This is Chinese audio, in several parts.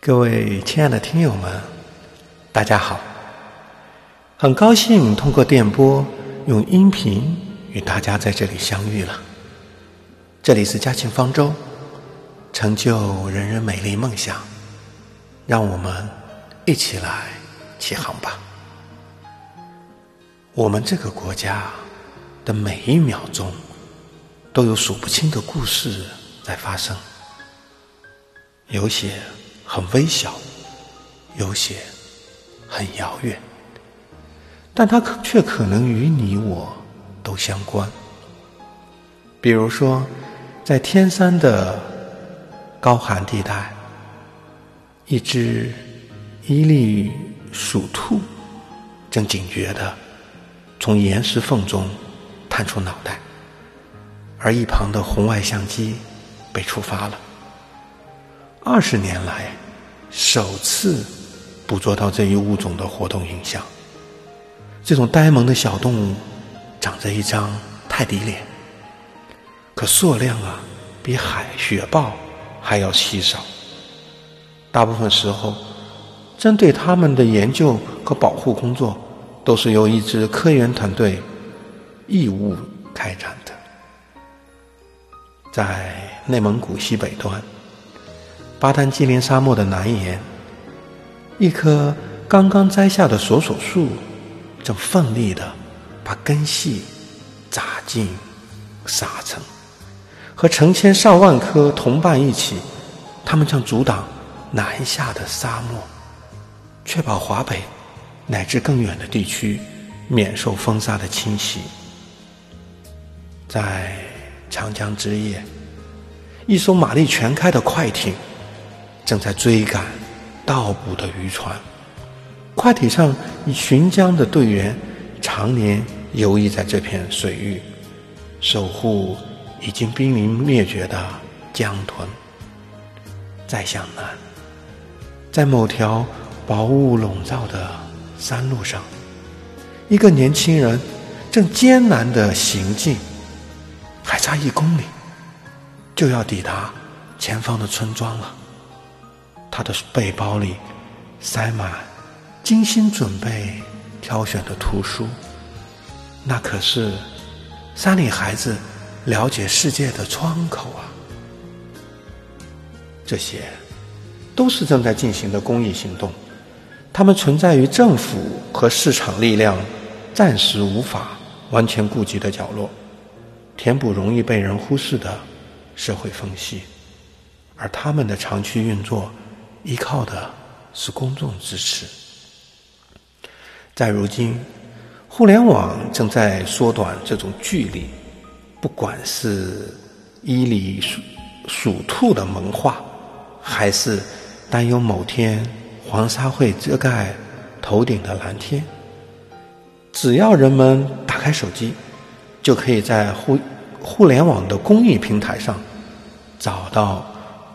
各位亲爱的听友们，大家好！很高兴通过电波用音频与大家在这里相遇了。这里是嘉庆方舟，成就人人美丽梦想，让我们一起来起航吧！我们这个国家的每一秒钟都有数不清的故事在发生，有些。很微小，有些很遥远，但它可却可能与你我都相关。比如说，在天山的高寒地带，一只伊利鼠兔正警觉的从岩石缝中探出脑袋，而一旁的红外相机被触发了。二十年来，首次捕捉到这一物种的活动影像。这种呆萌的小动物，长着一张泰迪脸，可数量啊，比海雪豹还要稀少。大部分时候，针对它们的研究和保护工作，都是由一支科研团队义务开展的。在内蒙古西北端。巴丹吉林沙漠的南沿，一棵刚刚栽下的索索树，正奋力地把根系扎进沙层。和成千上万棵同伴一起，它们将阻挡南下的沙漠，确保华北乃至更远的地区免受风沙的侵袭。在长江之夜，一艘马力全开的快艇。正在追赶盗捕的渔船，快艇上以巡江的队员常年游弋在这片水域，守护已经濒临灭绝的江豚。再向南，在某条薄雾笼罩的山路上，一个年轻人正艰难地行进，还差一公里就要抵达前方的村庄了。他的背包里塞满精心准备、挑选的图书，那可是山里孩子了解世界的窗口啊！这些都是正在进行的公益行动，它们存在于政府和市场力量暂时无法完全顾及的角落，填补容易被人忽视的社会缝隙，而他们的长期运作。依靠的是公众支持。在如今，互联网正在缩短这种距离。不管是伊犁属属兔的萌化，还是担忧某天黄沙会遮盖头顶的蓝天，只要人们打开手机，就可以在互互联网的公益平台上找到。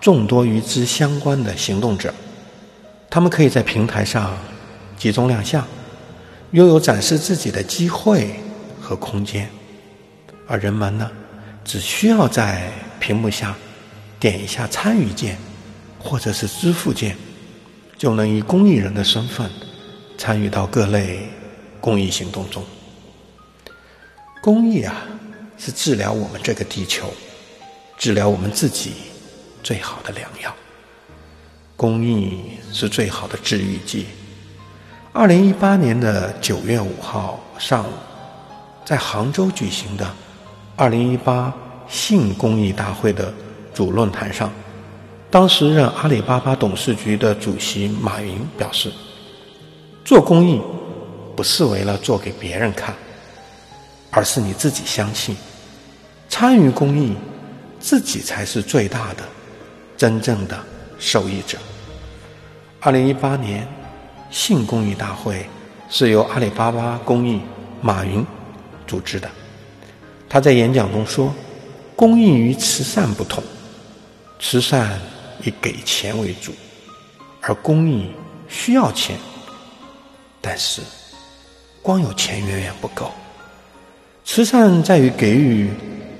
众多与之相关的行动者，他们可以在平台上集中亮相，拥有展示自己的机会和空间，而人们呢，只需要在屏幕下点一下参与键，或者是支付键，就能以公益人的身份参与到各类公益行动中。公益啊，是治疗我们这个地球，治疗我们自己。最好的良药，公益是最好的治愈剂。二零一八年的九月五号上午，在杭州举行的二零一八性公益大会的主论坛上，当时任阿里巴巴董事局的主席马云表示：“做公益不是为了做给别人看，而是你自己相信，参与公益，自己才是最大的。”真正的受益者。二零一八年性公益大会是由阿里巴巴公益马云组织的。他在演讲中说：“公益与慈善不同，慈善以给钱为主，而公益需要钱。但是光有钱远远不够，慈善在于给予，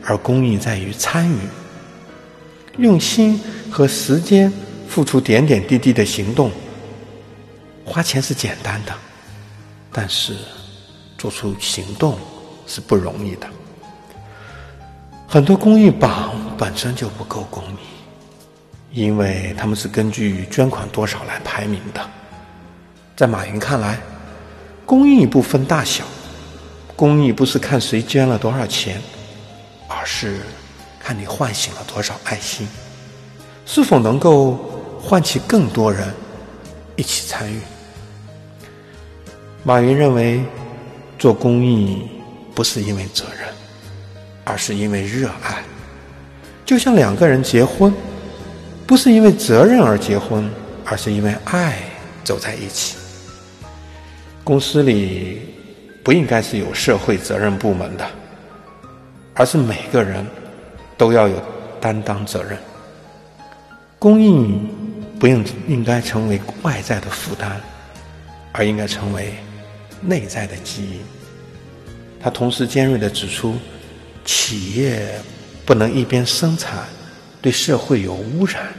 而公益在于参与。”用心和时间付出点点滴滴的行动，花钱是简单的，但是做出行动是不容易的。很多公益榜本身就不够公益，因为他们是根据捐款多少来排名的。在马云看来，公益不分大小，公益不是看谁捐了多少钱，而是看你唤醒了多少爱心，是否能够唤起更多人一起参与。马云认为，做公益不是因为责任。而是因为热爱，就像两个人结婚，不是因为责任而结婚，而是因为爱走在一起。公司里不应该是有社会责任部门的，而是每个人都要有担当责任。公益不应应该成为外在的负担，而应该成为内在的基因。他同时尖锐地指出。企业不能一边生产对社会有污染、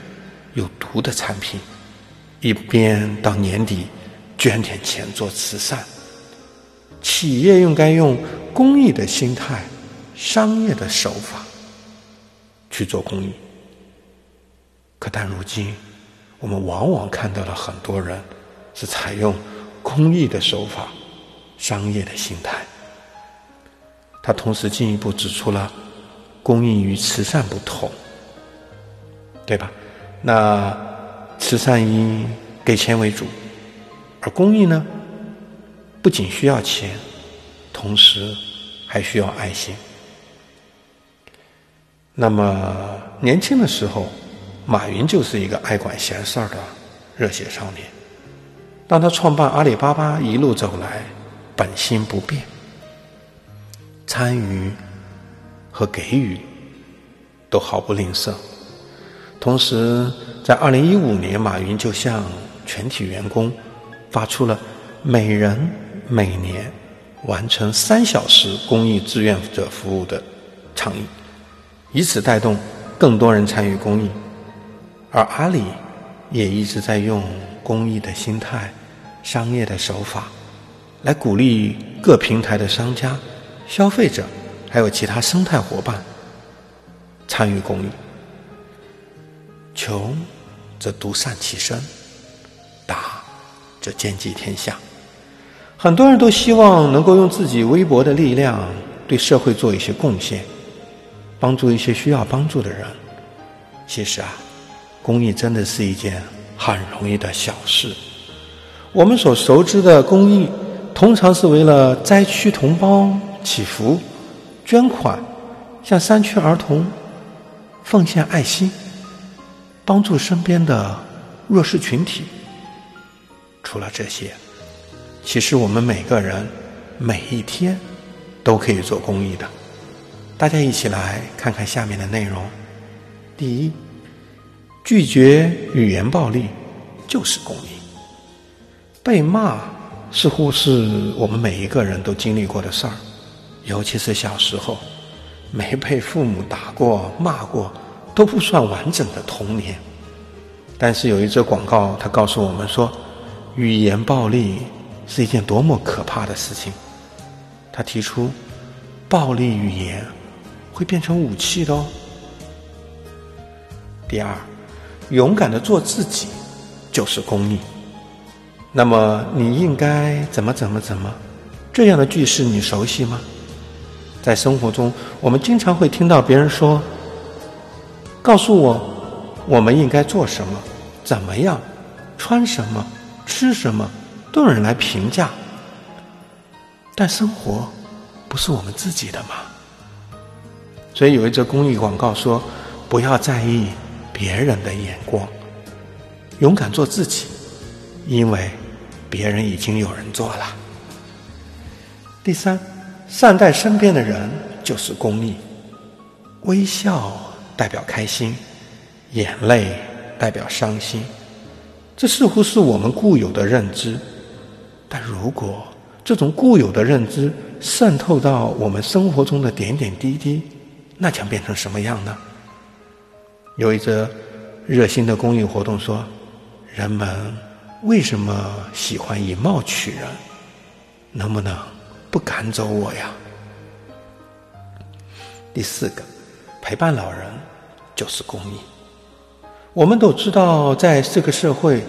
有毒的产品，一边到年底捐点钱做慈善。企业应该用公益的心态、商业的手法去做公益。可但如今，我们往往看到了很多人是采用公益的手法、商业的心态。他同时进一步指出了公益与慈善不同，对吧？那慈善以给钱为主，而公益呢，不仅需要钱，同时还需要爱心。那么年轻的时候，马云就是一个爱管闲事儿的热血少年。当他创办阿里巴巴一路走来，本心不变。参与和给予都毫不吝啬。同时，在二零一五年，马云就向全体员工发出了每人每年完成三小时公益志愿者服务的倡议，以此带动更多人参与公益。而阿里也一直在用公益的心态、商业的手法来鼓励各平台的商家。消费者还有其他生态伙伴参与公益，穷则独善其身，大则兼济天下。很多人都希望能够用自己微薄的力量对社会做一些贡献，帮助一些需要帮助的人。其实啊，公益真的是一件很容易的小事。我们所熟知的公益，通常是为了灾区同胞。祈福、捐款、向山区儿童奉献爱心、帮助身边的弱势群体。除了这些，其实我们每个人每一天都可以做公益的。大家一起来看看下面的内容。第一，拒绝语言暴力就是公益。被骂似乎是我们每一个人都经历过的事儿。尤其是小时候，没被父母打过、骂过，都不算完整的童年。但是有一则广告，他告诉我们说，语言暴力是一件多么可怕的事情。他提出，暴力语言会变成武器的哦。第二，勇敢的做自己就是公益。那么你应该怎么怎么怎么？这样的句式你熟悉吗？在生活中，我们经常会听到别人说：“告诉我，我们应该做什么，怎么样，穿什么，吃什么，都有人来评价。”但生活不是我们自己的吗？所以有一则公益广告说：“不要在意别人的眼光，勇敢做自己，因为别人已经有人做了。”第三。善待身边的人就是公益，微笑代表开心，眼泪代表伤心，这似乎是我们固有的认知。但如果这种固有的认知渗透到我们生活中的点点滴滴，那将变成什么样呢？有一则热心的公益活动说：“人们为什么喜欢以貌取人？能不能不赶走我呀？”第四个，陪伴老人就是公益。我们都知道，在这个社会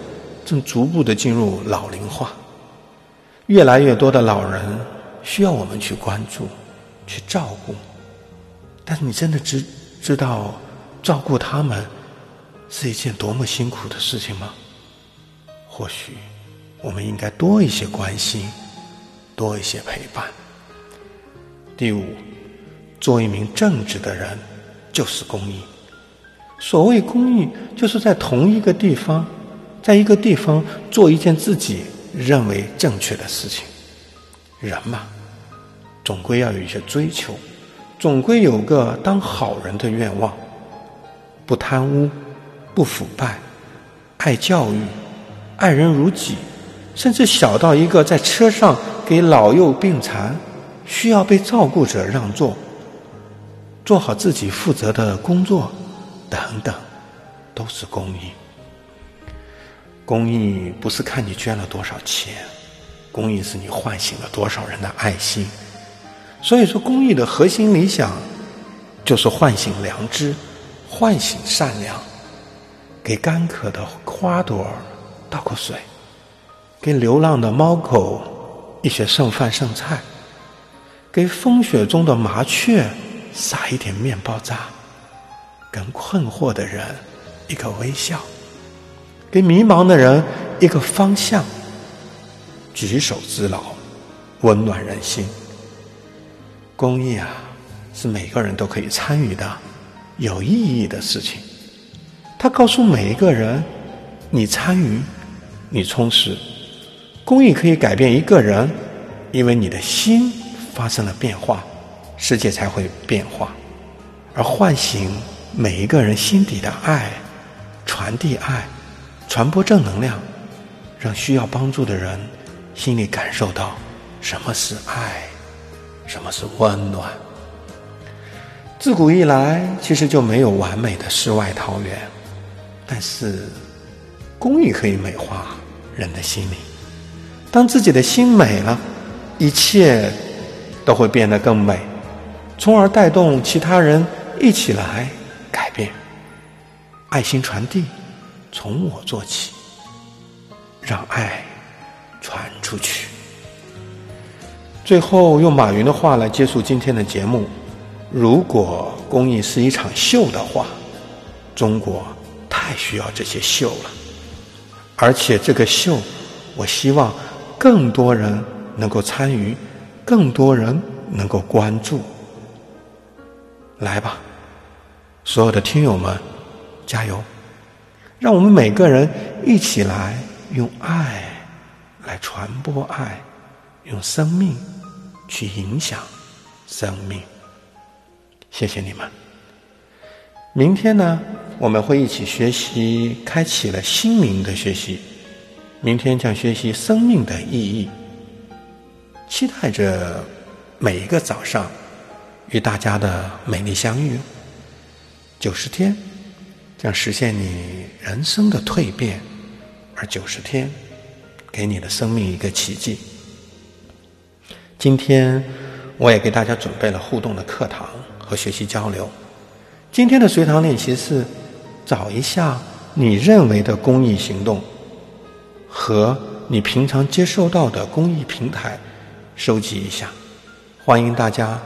正逐步的进入老龄化，越来越多的老人需要我们去关注、去照顾。但是，你真的知知道照顾他们是一件多么辛苦的事情吗？或许，我们应该多一些关心，多一些陪伴。第五。做一名正直的人，就是公益。所谓公益，就是在同一个地方，在一个地方做一件自己认为正确的事情。人嘛，总归要有一些追求，总归有个当好人的愿望。不贪污，不腐败，爱教育，爱人如己，甚至小到一个在车上给老幼病残、需要被照顾者让座。做好自己负责的工作，等等，都是公益。公益不是看你捐了多少钱，公益是你唤醒了多少人的爱心。所以说，公益的核心理想就是唤醒良知，唤醒善良，给干渴的花朵倒口水，给流浪的猫狗一些剩饭剩菜，给风雪中的麻雀。撒一点面包渣，给困惑的人一个微笑，给迷茫的人一个方向，举手之劳，温暖人心。公益啊，是每个人都可以参与的有意义的事情。他告诉每一个人：你参与，你充实。公益可以改变一个人，因为你的心发生了变化。世界才会变化，而唤醒每一个人心底的爱，传递爱，传播正能量，让需要帮助的人心里感受到什么是爱，什么是温暖。自古以来，其实就没有完美的世外桃源，但是公益可以美化人的心灵。当自己的心美了，一切都会变得更美。从而带动其他人一起来改变，爱心传递，从我做起，让爱传出去。最后用马云的话来结束今天的节目：如果公益是一场秀的话，中国太需要这些秀了。而且这个秀，我希望更多人能够参与，更多人能够关注。来吧，所有的听友们，加油！让我们每个人一起来用爱来传播爱，用生命去影响生命。谢谢你们！明天呢，我们会一起学习，开启了心灵的学习。明天将学习生命的意义，期待着每一个早上。与大家的美丽相遇，九十天将实现你人生的蜕变，而九十天给你的生命一个奇迹。今天我也给大家准备了互动的课堂和学习交流。今天的随堂练习是找一下你认为的公益行动和你平常接受到的公益平台，收集一下。欢迎大家。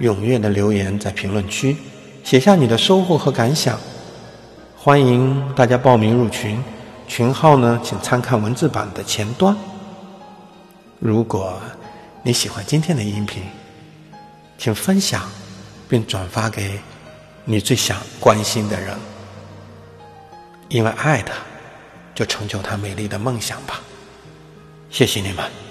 踊跃的留言在评论区，写下你的收获和感想。欢迎大家报名入群，群号呢，请参看文字版的前端。如果你喜欢今天的音频，请分享并转发给你最想关心的人，因为爱他，就成就他美丽的梦想吧。谢谢你们。